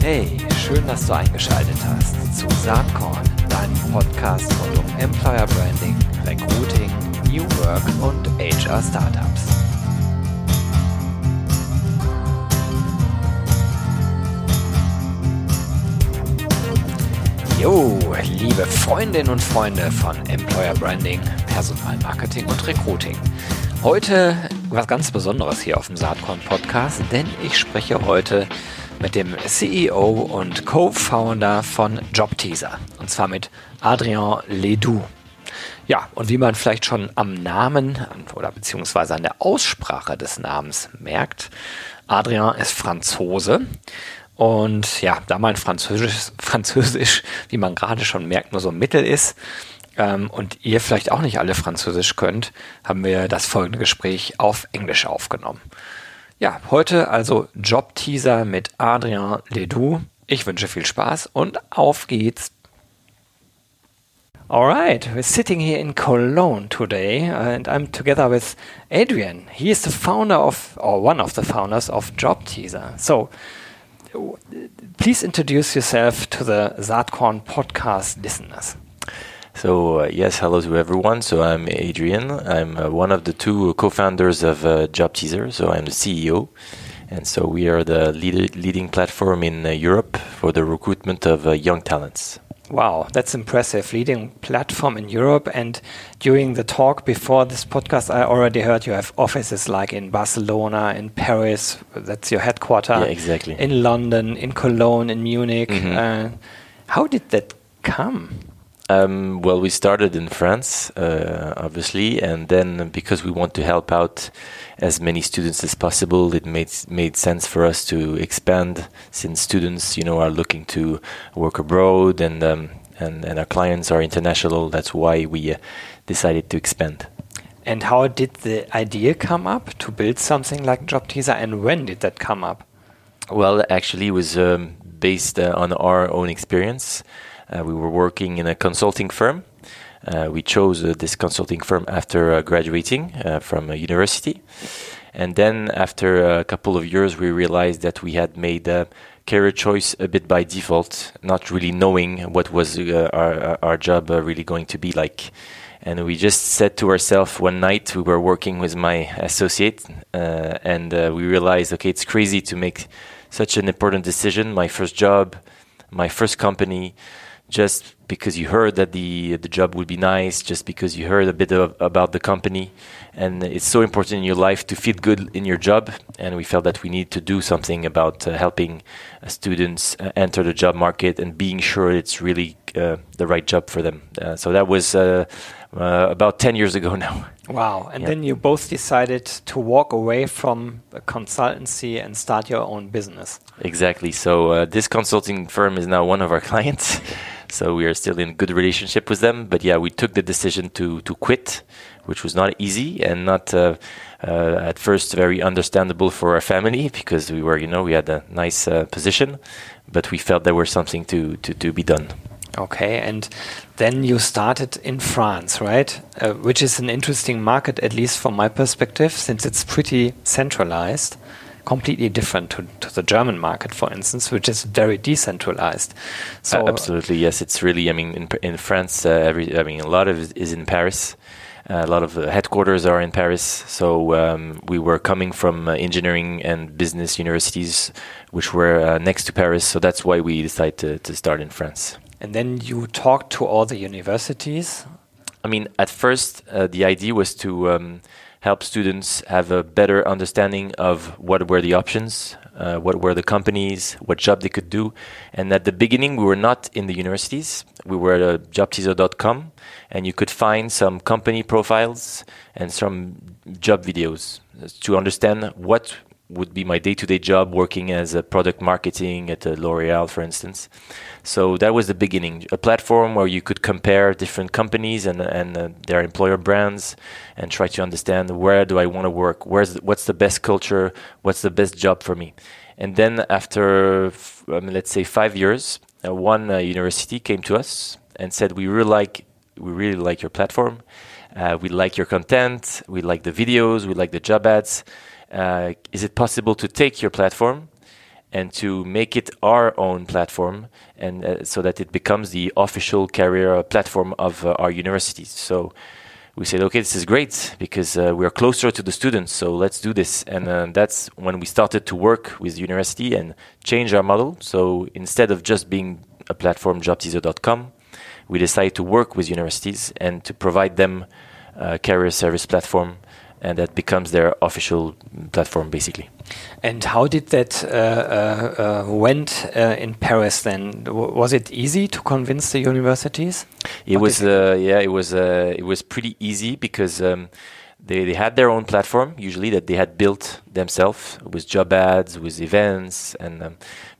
Hey, schön, dass du eingeschaltet hast zu Saatkorn, deinem Podcast rund um Employer Branding, Recruiting, New Work und HR Startups. Jo, liebe Freundinnen und Freunde von Employer Branding, Personalmarketing und Recruiting. Heute was ganz Besonderes hier auf dem Saatkorn Podcast, denn ich spreche heute mit dem CEO und Co-Founder von JobTeaser und zwar mit Adrien Ledoux. Ja, und wie man vielleicht schon am Namen oder beziehungsweise an der Aussprache des Namens merkt, Adrien ist Franzose und ja, da mein Französisch, Französisch, wie man gerade schon merkt, nur so Mittel ist ähm, und ihr vielleicht auch nicht alle Französisch könnt, haben wir das folgende Gespräch auf Englisch aufgenommen. Ja, heute also Job-Teaser mit Adrien Ledoux. Ich wünsche viel Spaß und auf geht's. All right, we're sitting here in Cologne today, and I'm together with Adrian. He is the founder of, or one of the founders of Job Teaser. So, please introduce yourself to the Saatkorn podcast listeners. So, uh, yes, hello to everyone. So, I'm Adrien. I'm uh, one of the two co founders of uh, Job Teaser. So, I'm the CEO. And so, we are the lead- leading platform in uh, Europe for the recruitment of uh, young talents. Wow, that's impressive. Leading platform in Europe. And during the talk before this podcast, I already heard you have offices like in Barcelona, in Paris, that's your headquarters. Yeah, exactly. In London, in Cologne, in Munich. Mhm. Uh, how did that come? Um, well, we started in France, uh, obviously, and then because we want to help out as many students as possible, it made made sense for us to expand. Since students, you know, are looking to work abroad, and um, and and our clients are international, that's why we uh, decided to expand. And how did the idea come up to build something like Job Teaser? And when did that come up? Well, actually, it was um, based uh, on our own experience. Uh, we were working in a consulting firm. Uh, we chose uh, this consulting firm after graduating from a university. And then, after a couple of years, we realized that we had made a career choice a bit by default, not really knowing what was uh, our, our job uh, really going to be like. And we just said to ourselves one night, we were working with my associate, uh, and we realized, okay, it's crazy to make such an important decision. My first job, my first company, just because you heard that the the job would be nice, just because you heard a bit of, about the company, and it's so important in your life to feel good in your job. And we felt that we need to do something about uh, helping uh, students uh, enter the job market and being sure it's really uh, the right job for them. Uh, so that was uh, uh, about ten years ago now. Wow. And Yeah. then you both decided to walk away from a consultancy and start your own business. Exactly. So uh, this consulting firm is now one of our clients. So we are still in good relationship with them. But yeah, we took the decision to to quit, which was not easy and not uh, uh, at first very understandable for our family because we were, you know, we had a nice uh, position, but we felt there was something to to to be done. Okay. And then you started in France, right? Uh, which is an interesting market, at least from my perspective, since it's pretty centralized, completely different to, to the German market, for instance, which is very decentralized. So, Uh, absolutely, yes. It's really. I mean, in in France, uh, every. I mean, a lot of it is in Paris. Uh, a lot of the headquarters are in Paris. So um, we were coming from uh, engineering and business universities, which were uh, next to Paris. So that's why we decided to, to start in France. and then you talked to all the universities. I mean, at first, uh, the idea was to um, help students have a better understanding of what were the options, uh, what were the companies, what job they could do. And at the beginning, we were not in the universities. We were at uh, jobteaser.com, and you could find some company profiles and some job videos to understand what would be my day-to-day job working as a product marketing at uh, L'Oreal, for instance. So that was the beginning, a platform where you could compare different companies and and uh, their employer brands, and try to understand where do I want to work, where's what's the best culture, what's the best job for me. And then after, um, let's say five years, uh, one uh, university came to us and said, "We really like we really like your platform. Uh, we like your content. We like the videos. We like the job ads." Uh, is it possible to take your platform and to make it our own platform and uh, so that it becomes the official career platform of uh, our universities? So we said okay this is great because uh, we are closer to the students so let's do this. And uh, that's when we started to work with university and change our model. So instead of just being a platform jobteaser.com we decided to work with universities and to provide them a career service platform and that becomes their official platform basically and how did that uh, uh, uh, went uh, in Paris then? W was it easy to convince the universities? It what was, uh, yeah, it was, uh, it was pretty easy because um, they, they had their own platform usually that they had built themselves with job ads, with events, and um,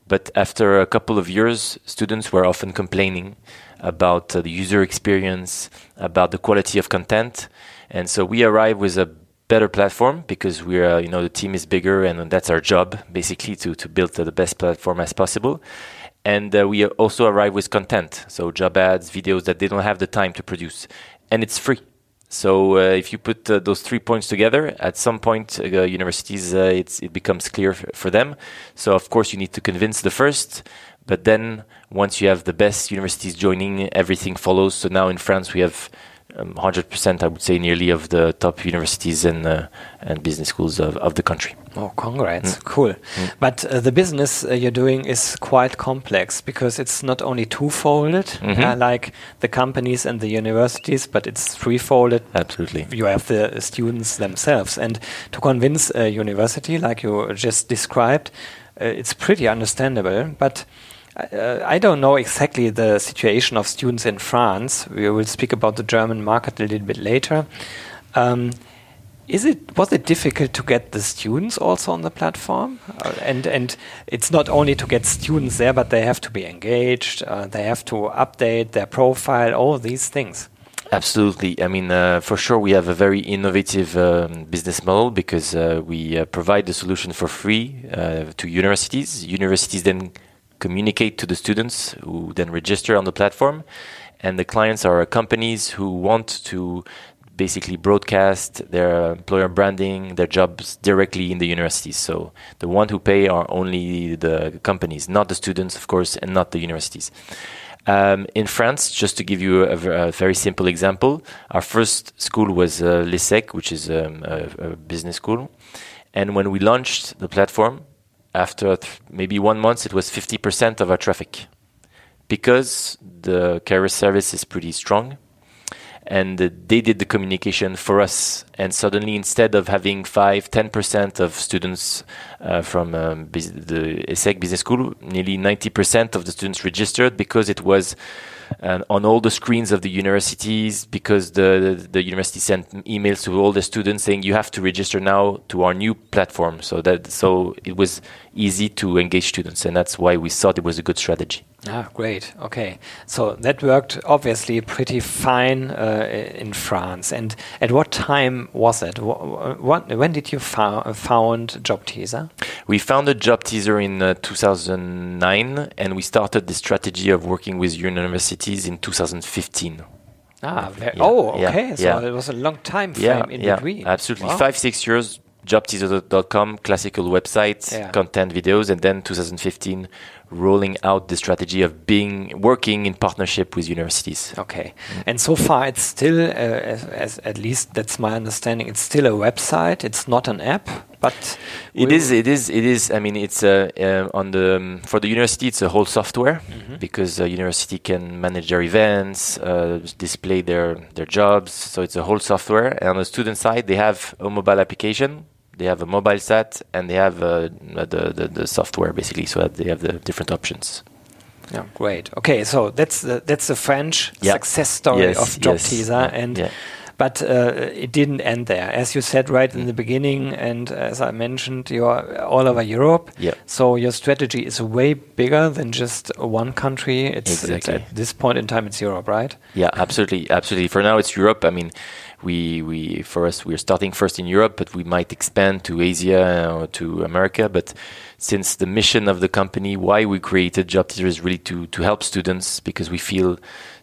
but after a couple of years, students were often complaining about the user experience, about the quality of content, and so we arrived with a better platform because we're uh, you know the team is bigger and that's our job basically to to build uh, the best platform as possible. And uh, we also arrive with content. So job ads videos that they don't have the time to produce. And it's free. So uh, if you put uh, those three points together at some point uh, universities it becomes clear for them. So of course you need to convince the first. But then once you have the best universities joining everything follows. So now in france we have um, 100%, I would say, nearly of the top universities and uh, and business schools of, of the country. Oh, congrats! Mm. Cool. Mm. But uh, the business uh, you're doing is quite complex because it's not only two-folded, mm -hmm. like the companies and the universities, but it's three-folded. Absolutely. You have the students themselves, and to convince a university, like you just described, uh, it's pretty understandable, but uh, I don't know exactly the situation of students in France. We will speak about the German market a little bit later. Um, is it was it difficult to get the students also on the platform? Uh, and and it's not only to get students there, but they have to be engaged. Uh, they have to update their profile. All these things. Absolutely. I mean, uh, for sure, we have a very innovative um, business model because uh, we uh, provide the solution for free uh, to universities. Universities then communicate to the students who then register on the platform. And the clients are companies who want to basically broadcast their employer branding, their jobs directly in the universities. So the one who pay are only the companies, not the students, of course, and not the universities. Um, in France, just to give you a, a, very simple example, our first school was uh, which is um, a, a business school. And when we launched the platform, after maybe one month, it was 50% of our traffic because the carrier service is pretty strong and they did the communication for us. And suddenly, instead of having 5 10% of students uh, from um, the ESSEC Business School, nearly 90% of the students registered because it was uh, on all the screens of the universities because the, the, the university sent emails to all the students saying you have to register now to our new platform so that so it was easy to engage students and that's why we thought it was a good strategy Ah, great. Okay, so that worked obviously pretty fine uh, in France. And at what time was it? What, when did you fo found Job Teaser? We founded Job Teaser in uh, 2009, and we started the strategy of working with universities in 2015. Ah, yeah. oh, okay. Yeah, so yeah. it was a long time frame in between. Absolutely, wow. five six years. JobTeaser.com, classical website, content videos, and then 2015 rolling out the strategy of being working in partnership with universities. Okay, and so far it's still, uh, as, as, at least that's my understanding, it's still a website. It's not an app, but it is. It is. It is. I mean, it's uh, uh, on the um, for the university. It's a whole software mm -hmm. because the university can manage their events, uh, display their their jobs. So it's a whole software. And on the student side, they have a mobile application they have a mobile set and they have uh, the, the, the software basically, so that they have the different options. Yeah, great. Okay, so that's the, that's the French yeah. success story yes, of Job yes. Teaser, and yeah. But uh, it didn't end there, as you said right mm. in the beginning, and as I mentioned, you're all over Europe. Yeah. So your strategy is way bigger than just one country. It's, exactly. it's at this point in time, it's Europe, right? Yeah, absolutely, absolutely. For now, it's Europe. I mean we we for us we're starting first in Europe, but we might expand to Asia or to America. But since the mission of the company, why we created Job Teaser is really to to help students because we feel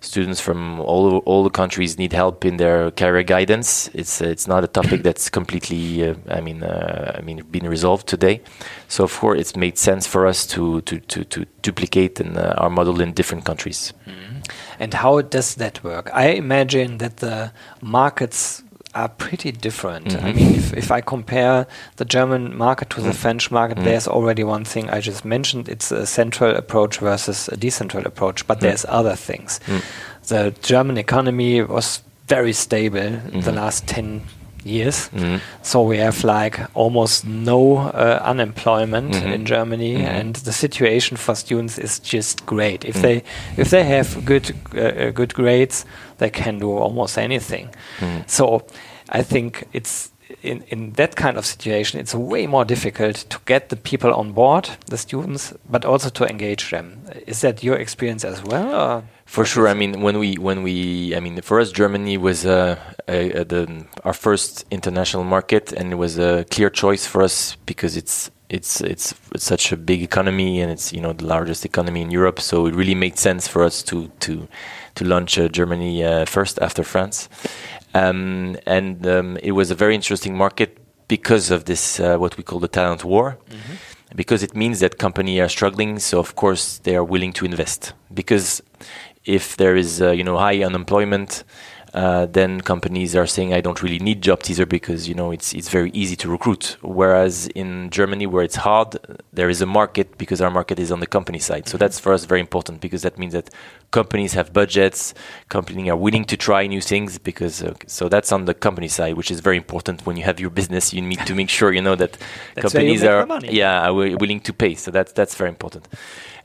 students from all all the countries need help in their career guidance. It's it's not a topic that's completely uh, I mean uh, I mean been resolved today. So of course it's made sense for us to to to, to duplicate in, uh, our model in different countries. Mm-hmm. And how does that work? I imagine that the markets are pretty different. Mm -hmm. I mm-hmm. mean, if, if I compare the German market to mm -hmm. the French market, mm -hmm. there's already one thing I just mentioned. It's a central approach versus a decentral approach, but there's other things. The German economy was very stable the last 10 years. Mm-hmm. So we have like almost no uh, unemployment mm-hmm. in Germany, mm-hmm. and the situation for students is just great. If they if they have good uh, uh, good grades, they can do almost anything. So I think it's in, in that kind of situation, it's way more difficult to get the people on board, the students, but also to engage them. Is that your experience as well? Or? For sure. I mean, when we when we I mean, for us, Germany was uh, a, a, the, our first international market, and it was a clear choice for us because it's it's it's, it's such a big economy, and it's you know the largest economy in Europe. So it really made sense for us to to to launch uh, Germany uh, first after France, um, and um, it was a very interesting market because of this uh, what we call the talent war. Mm-hmm. Because it means that companies are struggling, so of course they are willing to invest. Because if there is uh, you know high unemployment, uh, then companies are saying I don't really need job teaser because you know it's it's very easy to recruit. Whereas in Germany, where it's hard, there is a market because our market is on the company side. So that's for us very important because that means that companies have budgets, companies are willing to try new things because uh, so that's on the company side, which is very important when you have your business. You need to make sure you know that companies are yeah are willing to pay. So that's that's very important.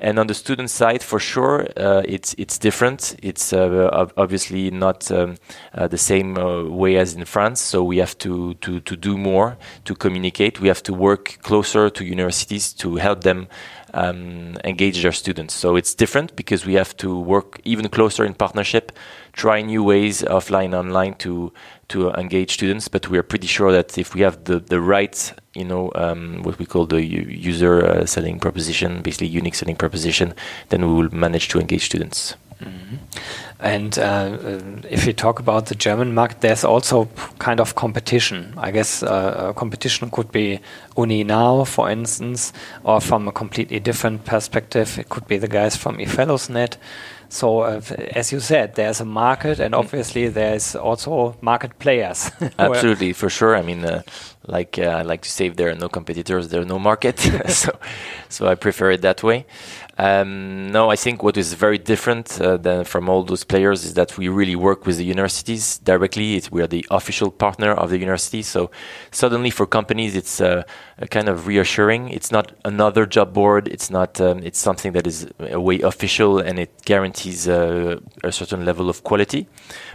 And on the student side, for sure, uh, it's it's different. It's uh, obviously not um, uh, the same way as in France. So we have to, to to do more to communicate. We have to work closer to universities to help them um, engage their students. So it's different because we have to work even closer in partnership, try new ways offline, online to to engage students. But we are pretty sure that if we have the the right you know um, what we call the user uh, selling proposition, basically unique selling proposition, then we will manage to engage students. Mm-hmm. And uh, uh, if you talk about the German market, there's also kind of competition. I guess uh, competition could be Uni Now, for instance, or from a completely different perspective, it could be the guys from e-fellows.net. So, uh, as you said, there's a market, and mm. obviously there's also market players. Absolutely, for sure. I mean, uh, like uh, I like to say, if there are no competitors, there are no market. so, so I prefer it that way. Um, no, I think what is very different uh, than from all those players is that we really work with the universities directly. It's, we are the official partner of the university. So suddenly, for companies, it's uh, kind of reassuring. It's not another job board. It's not. Um, it's something that is a way official, and it guarantees uh, a certain level of quality.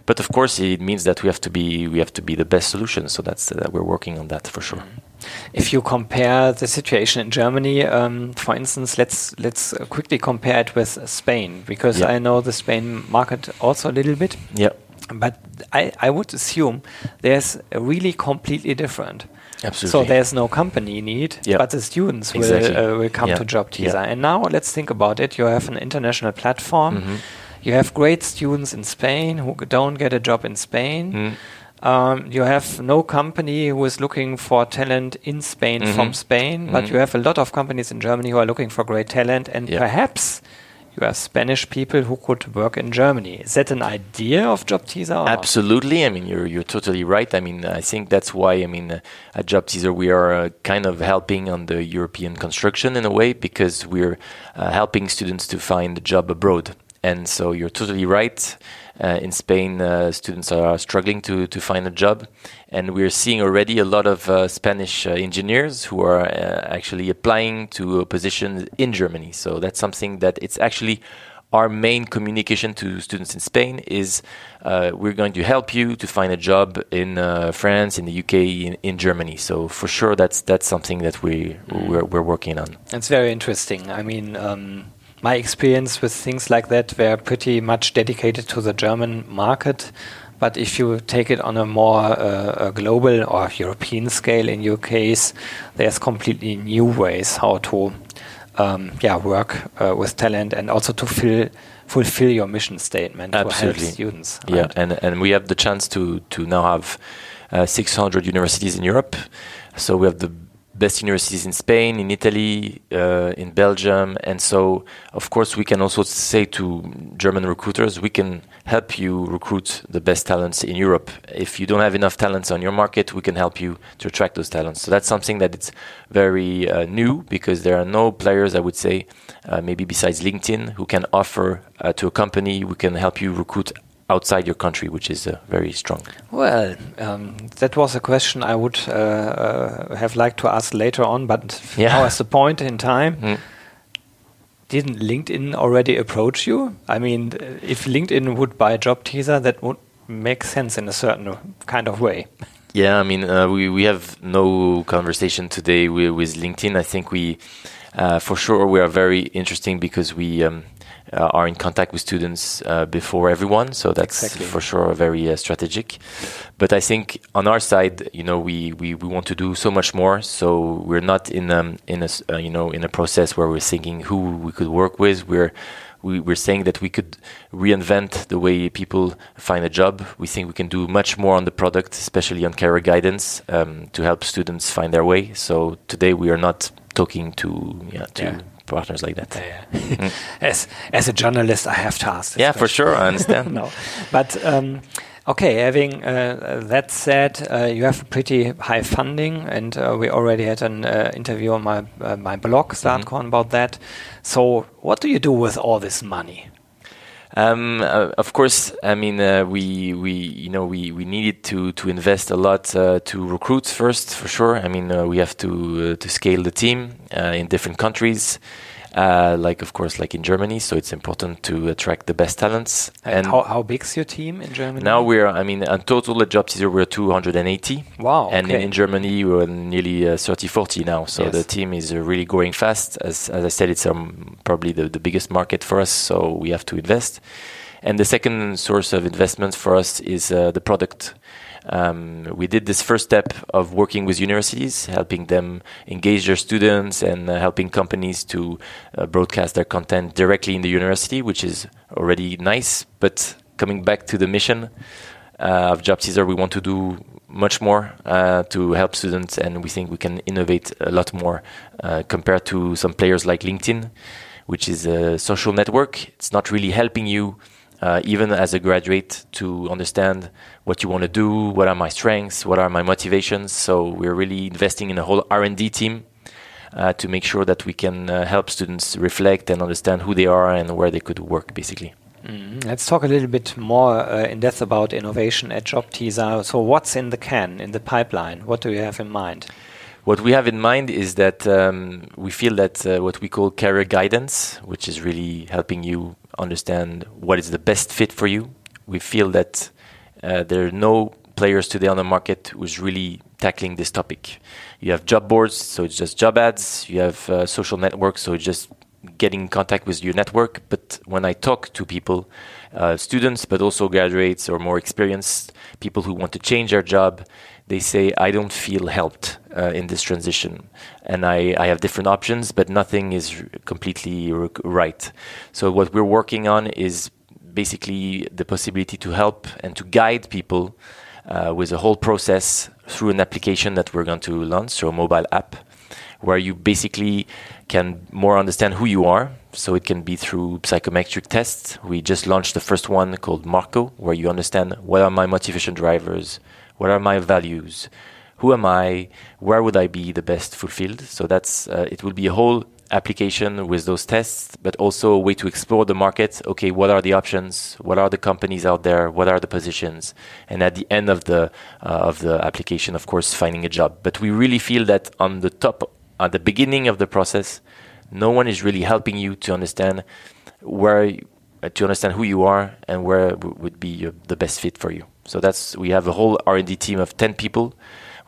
But of course, it means that we have to be we have to be the best solution. So that's uh, we're working on that for sure. Mm -hmm. If you compare the situation in Germany, um, for instance, let's let's quickly compare it with Spain because yeah. I know the Spain market also a little bit. Yeah. But I, I would assume there's really completely different. Absolutely. So there's no company need, yep. but the students exactly. will uh, will come yep. to Job Teaser. Yep. And now let's think about it. You have an international platform. Mm -hmm. You have great students in Spain who don't get a job in Spain. Mm. Um, you have no company who is looking for talent in Spain mm -hmm. from Spain, but you have a lot of companies in Germany who are looking for great talent, and perhaps you have Spanish people who could work in Germany. Is that an idea of Job Teaser? Absolutely. I mean, you're you're totally right. I mean, I think that's why I mean, uh, at Job Teaser we are uh, kind of helping on the European construction in a way because we're uh, helping students to find a job abroad. And so you're totally right. Uh, in Spain, uh, students are struggling to, to find a job. And we're seeing already a lot of uh, Spanish engineers who are actually applying to a position in Germany. So that's something that it's actually our main communication to students in Spain is uh, we're going to help you to find a job in uh, France, in the UK, in, in, Germany. So for sure, that's that's something that we we're, we're working on. It's very interesting. I mean, um, my experience with things like that were pretty much dedicated to the German market. but if you take it on a more uh, a global or European scale, in your case, there's completely new ways how to um, yeah work uh, with talent and also to fill fulfill your mission statement Absolutely. to help students. Right? Yeah, and and we have the chance to to now have uh, 600 universities in Europe. So we have the best universities in Spain, in Italy, uh, in Belgium, and so of course we can also say to German recruiters, we can help you recruit the best talents in Europe. If you don't have enough talents on your market, we can help you to attract those talents. So that's something that it's very uh, new because there are no players, I would say, uh, maybe besides LinkedIn, who can offer uh, to a company, we can help you recruit outside your country, which is uh, very strong? Well, um, that was a question I would uh, uh, have liked to ask later on, but yeah. now is the point in time. Mm. Didn't LinkedIn already approach you? I mean, if LinkedIn would buy Job Teaser, that would make sense in a certain kind of way. Yeah, I mean, uh, we we have no conversation today with, with LinkedIn. I think we, uh, for sure, we are very interesting because we. Um, uh, are in contact with students uh, before everyone. So that's exactly. for sure very uh, strategic. But I think on our side, you know, we, we, we want to do so much more. So we're not in um, in a uh, you know in a process where we're thinking who we could work with. We're we, we're saying that we could reinvent the way people find a job. We think we can do much more on the product, especially on career guidance, um, to help students find their way. So today we are not talking to yeah, to yeah partners like that. Yeah, yeah. as as a journalist, I have to ask. yeah, question. for sure, I understand. no, but. Um, okay, having uh, that said, uh, you have pretty high funding, and uh, we already had an uh, interview on my uh, my blog, Saatkorn, mm -hmm. about that. So, what do you do with all this money? Um, uh, of course, I mean uh, we we you know we, we needed to to invest a lot uh, to recruit first for sure. I mean uh, we have to uh, to scale the team uh, in different countries uh, like of course like in Germany. So it's important to attract the best talents. And, how, how big's your team in Germany? Now we're I mean in total at JobTeaser we're 280. Wow. And okay. in, in, Germany we're nearly uh, 30 40 now. So yes. the team is uh, really growing fast. As as I said, it's um, probably the, the biggest market for us. So we have to invest. And the second source of investment for us is uh, the product. Um, we did this first step of working with universities, helping them engage their students and uh, helping companies to uh, broadcast their content directly in the university, which is already nice. But coming back to the mission uh, of JobTeaser, we want to do much more uh, to help students, and we think we can innovate a lot more uh, compared to some players like LinkedIn, which is a social network. It's not really helping you uh, even as a graduate, to understand what you want to do, what are my strengths, what are my motivations. So we're really investing in a whole R&D team uh, to make sure that we can uh, help students reflect and understand who they are and where they could work, basically. Mm, let's talk a little bit more uh, in depth about innovation at JobTeaser. So, what's in the can, in the pipeline? What do you have in mind? What we have in mind is that um, we feel that uh, what we call career guidance, which is really helping you understand what is the best fit for you. We feel that uh, there are no players today on the market who's really tackling this topic. You have job boards, so it's just job ads. You have uh, social networks, so it's just getting in contact with your network. But when I talk to people, uh, students, but also graduates or more experienced people who want to change their job, they say, I don't feel helped uh, in this transition. And I, I have different options, but nothing is completely right. So, what we're working on is basically the possibility to help and to guide people uh, with a whole process through an application that we're going to launch, so a mobile app, where you basically can more understand who you are. So it can be through psychometric tests. We just launched the first one called Marco, where you understand what are my motivation drivers, what are my values? Who am I? Where would I be the best fulfilled? So that's uh, it will be a whole application with those tests, but also a way to explore the market. Okay, what are the options? What are the companies out there? What are the positions? And at the end of the uh, of the application, of course, finding a job. But we really feel that on the top, at the beginning of the process, no one is really helping you to understand where to understand who you are and where would be the best fit for you. So that's we have a whole R&D team of 10 people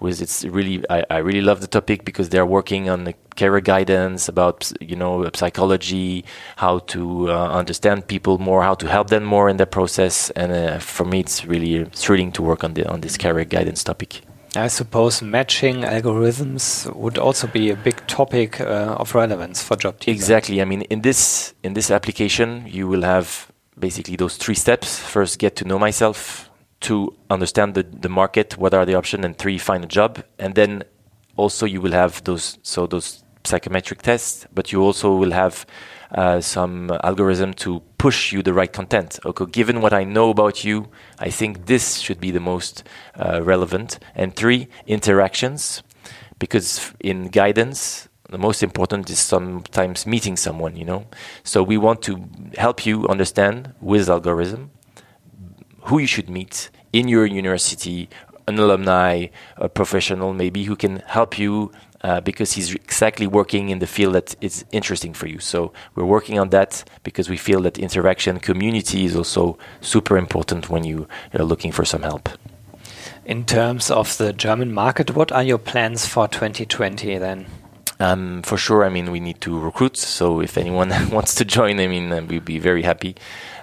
was it's really I, I really love the topic because they're working on the career guidance about you know psychology, how to uh, understand people more, how to help them more in their process, and uh, for me it's really thrilling to work on the on this career guidance topic. I suppose matching algorithms would also be a big topic uh, of relevance for job teams. Exactly. I mean, in this in this application, you will have basically those three steps. First, get to know myself. Two, understand the, the market. What are the options? And three, find a job. And then also you will have those so those psychometric tests, but you also will have uh, some algorithm to push you the right content. Okay, given what I know about you, I think this should be the most uh, relevant. And three, interactions, because in guidance, the most important is sometimes meeting someone, you know. So we want to help you understand with algorithm who you should meet in your university, an alumni, a professional maybe who can help you uh, because he's exactly working in the field that is interesting for you. So we're working on that because we feel that interaction, community is also super important when you are looking for some help. In terms of the German market, what are your plans for 2020 then? Um, for sure, I mean, we need to recruit. So if anyone wants to join, I mean, uh, we'd be very happy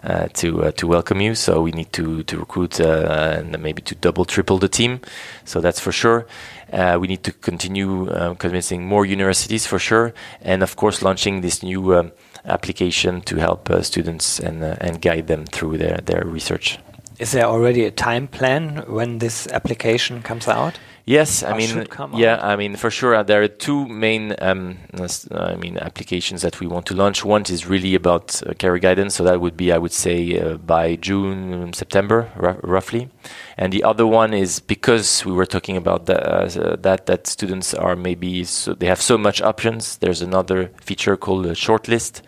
uh, to uh, to welcome you. So we need to to recruit uh, and maybe to double, triple the team. So that's for sure. Uh, we need to continue um, convincing more universities for sure, and of course, launching this new um, application to help uh, students and and guide them through their their research. Is there already a time plan when this application comes out? Yes, I mean, yeah, out? I mean, for sure, uh, there are two main, um, uh, I mean, applications that we want to launch. One is really about uh, career guidance, so that would be, I would say, uh, by June, September, roughly. And the other one is because we were talking about that, uh, that that students are maybe so they have so much options. There's another feature called a shortlist,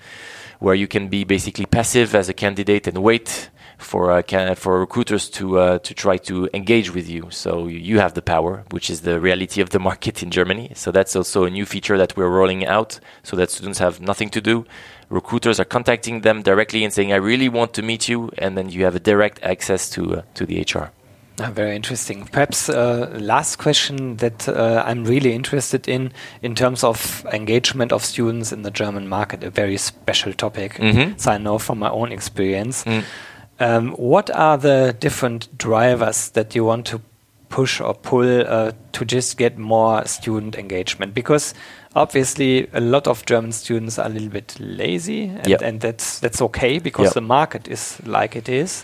where you can be basically passive as a candidate and wait for uh, for recruiters to uh, to try to engage with you. So you have the power, which is the reality of the market in Germany. So that's also a new feature that we're rolling out, so that students have nothing to do. Recruiters are contacting them directly and saying, "I really want to meet you," and then you have a direct access to uh, to the HR. Ah, very interesting. Perhaps uh, last question that uh, I'm really interested in, in terms of engagement of students in the German market, a very special topic. Mm -hmm. So I know from my own experience. Mm. Um, what are the different drivers that you want to push or pull uh, to just get more student engagement? Because obviously a lot of German students are a little bit lazy, and, yep. and that's that's okay because yep. the market is like it is.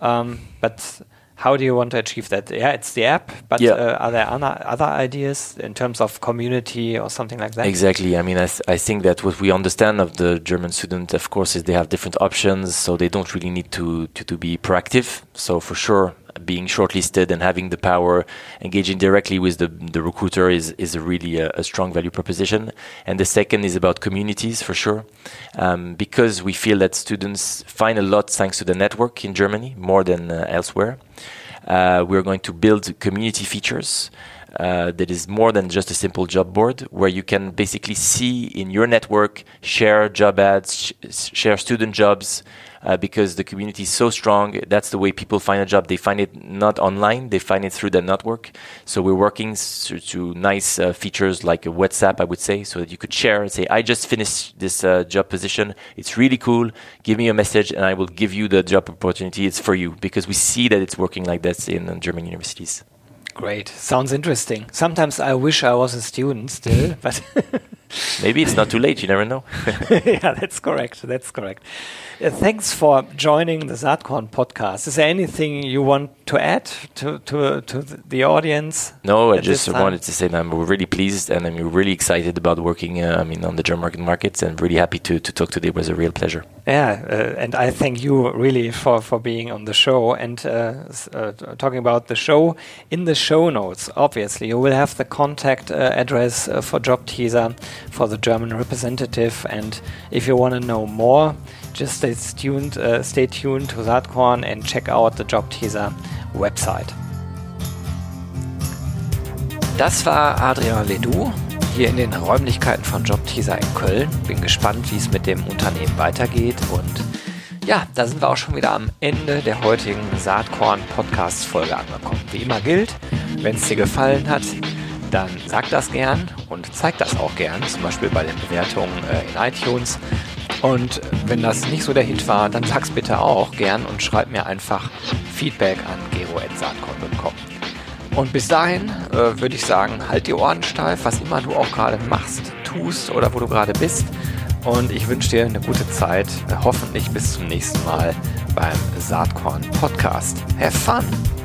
Um, but how do you want to achieve that? Yeah, it's the app, but yeah. uh, are there other, other ideas in terms of community or something like that? Exactly. I mean, I, th I think that what we understand of the German student, of course, is they have different options, so they don't really need to, to, to be proactive. So for sure, being shortlisted and having the power, engaging directly with the, the recruiter is, is a really a, a strong value proposition. And the second is about communities for sure, um, because we feel that students find a lot thanks to the network in Germany more than uh, elsewhere. Uh, we're going to build community features. Uh, that is more than just a simple job board where you can basically see in your network share job ads sh share student jobs uh, because the community is so strong. That's the way people find a job. They find it not online, they find it through the network. So we're working to nice uh, features like a WhatsApp, I would say, so that you could share and say, I just finished this uh, job position. It's really cool. Give me a message and I will give you the job opportunity. It's for you because we see that it's working like that in German universities. Great. Sounds interesting. Sometimes I wish I was a student still, but maybe it's not too late. You never know. yeah, that's correct. That's correct. Uh, thanks for joining the Saatkorn podcast. Is there anything you want to add to to, to the audience? No, I just wanted to say that I'm really pleased and I'm really excited about working. Uh, I mean, on the German market markets, and really happy to to talk today. It was a real pleasure. Yeah, uh, and I thank you really for for being on the show and uh, uh talking about the show. In the show notes, obviously, you will have the contact uh, address for Job Teaser for the German representative, and if you want to know more just stay tuned, uh, stay tuned to Saatkorn and check out the Job Teaser website. Das war Adrian Ledoux hier in den Räumlichkeiten von Job Teaser in Köln. Bin gespannt, wie es mit dem Unternehmen weitergeht und ja, da sind wir auch schon wieder am Ende der heutigen Saatkorn Podcast Folge angekommen. Wie immer gilt, Wenn es dir gefallen hat, dann sag das gern und zeig das auch gern, zum Beispiel bei den Bewertungen äh, in iTunes. Und wenn das nicht so der Hit war, dann sag's bitte auch gern und schreib mir einfach Feedback an gero.saatkorn.com. Und bis dahin äh, würde ich sagen, halt die Ohren steif, was immer du auch gerade machst, tust oder wo du gerade bist. Und ich wünsche dir eine gute Zeit. Hoffentlich bis zum nächsten Mal beim Saatkorn Podcast. Have fun!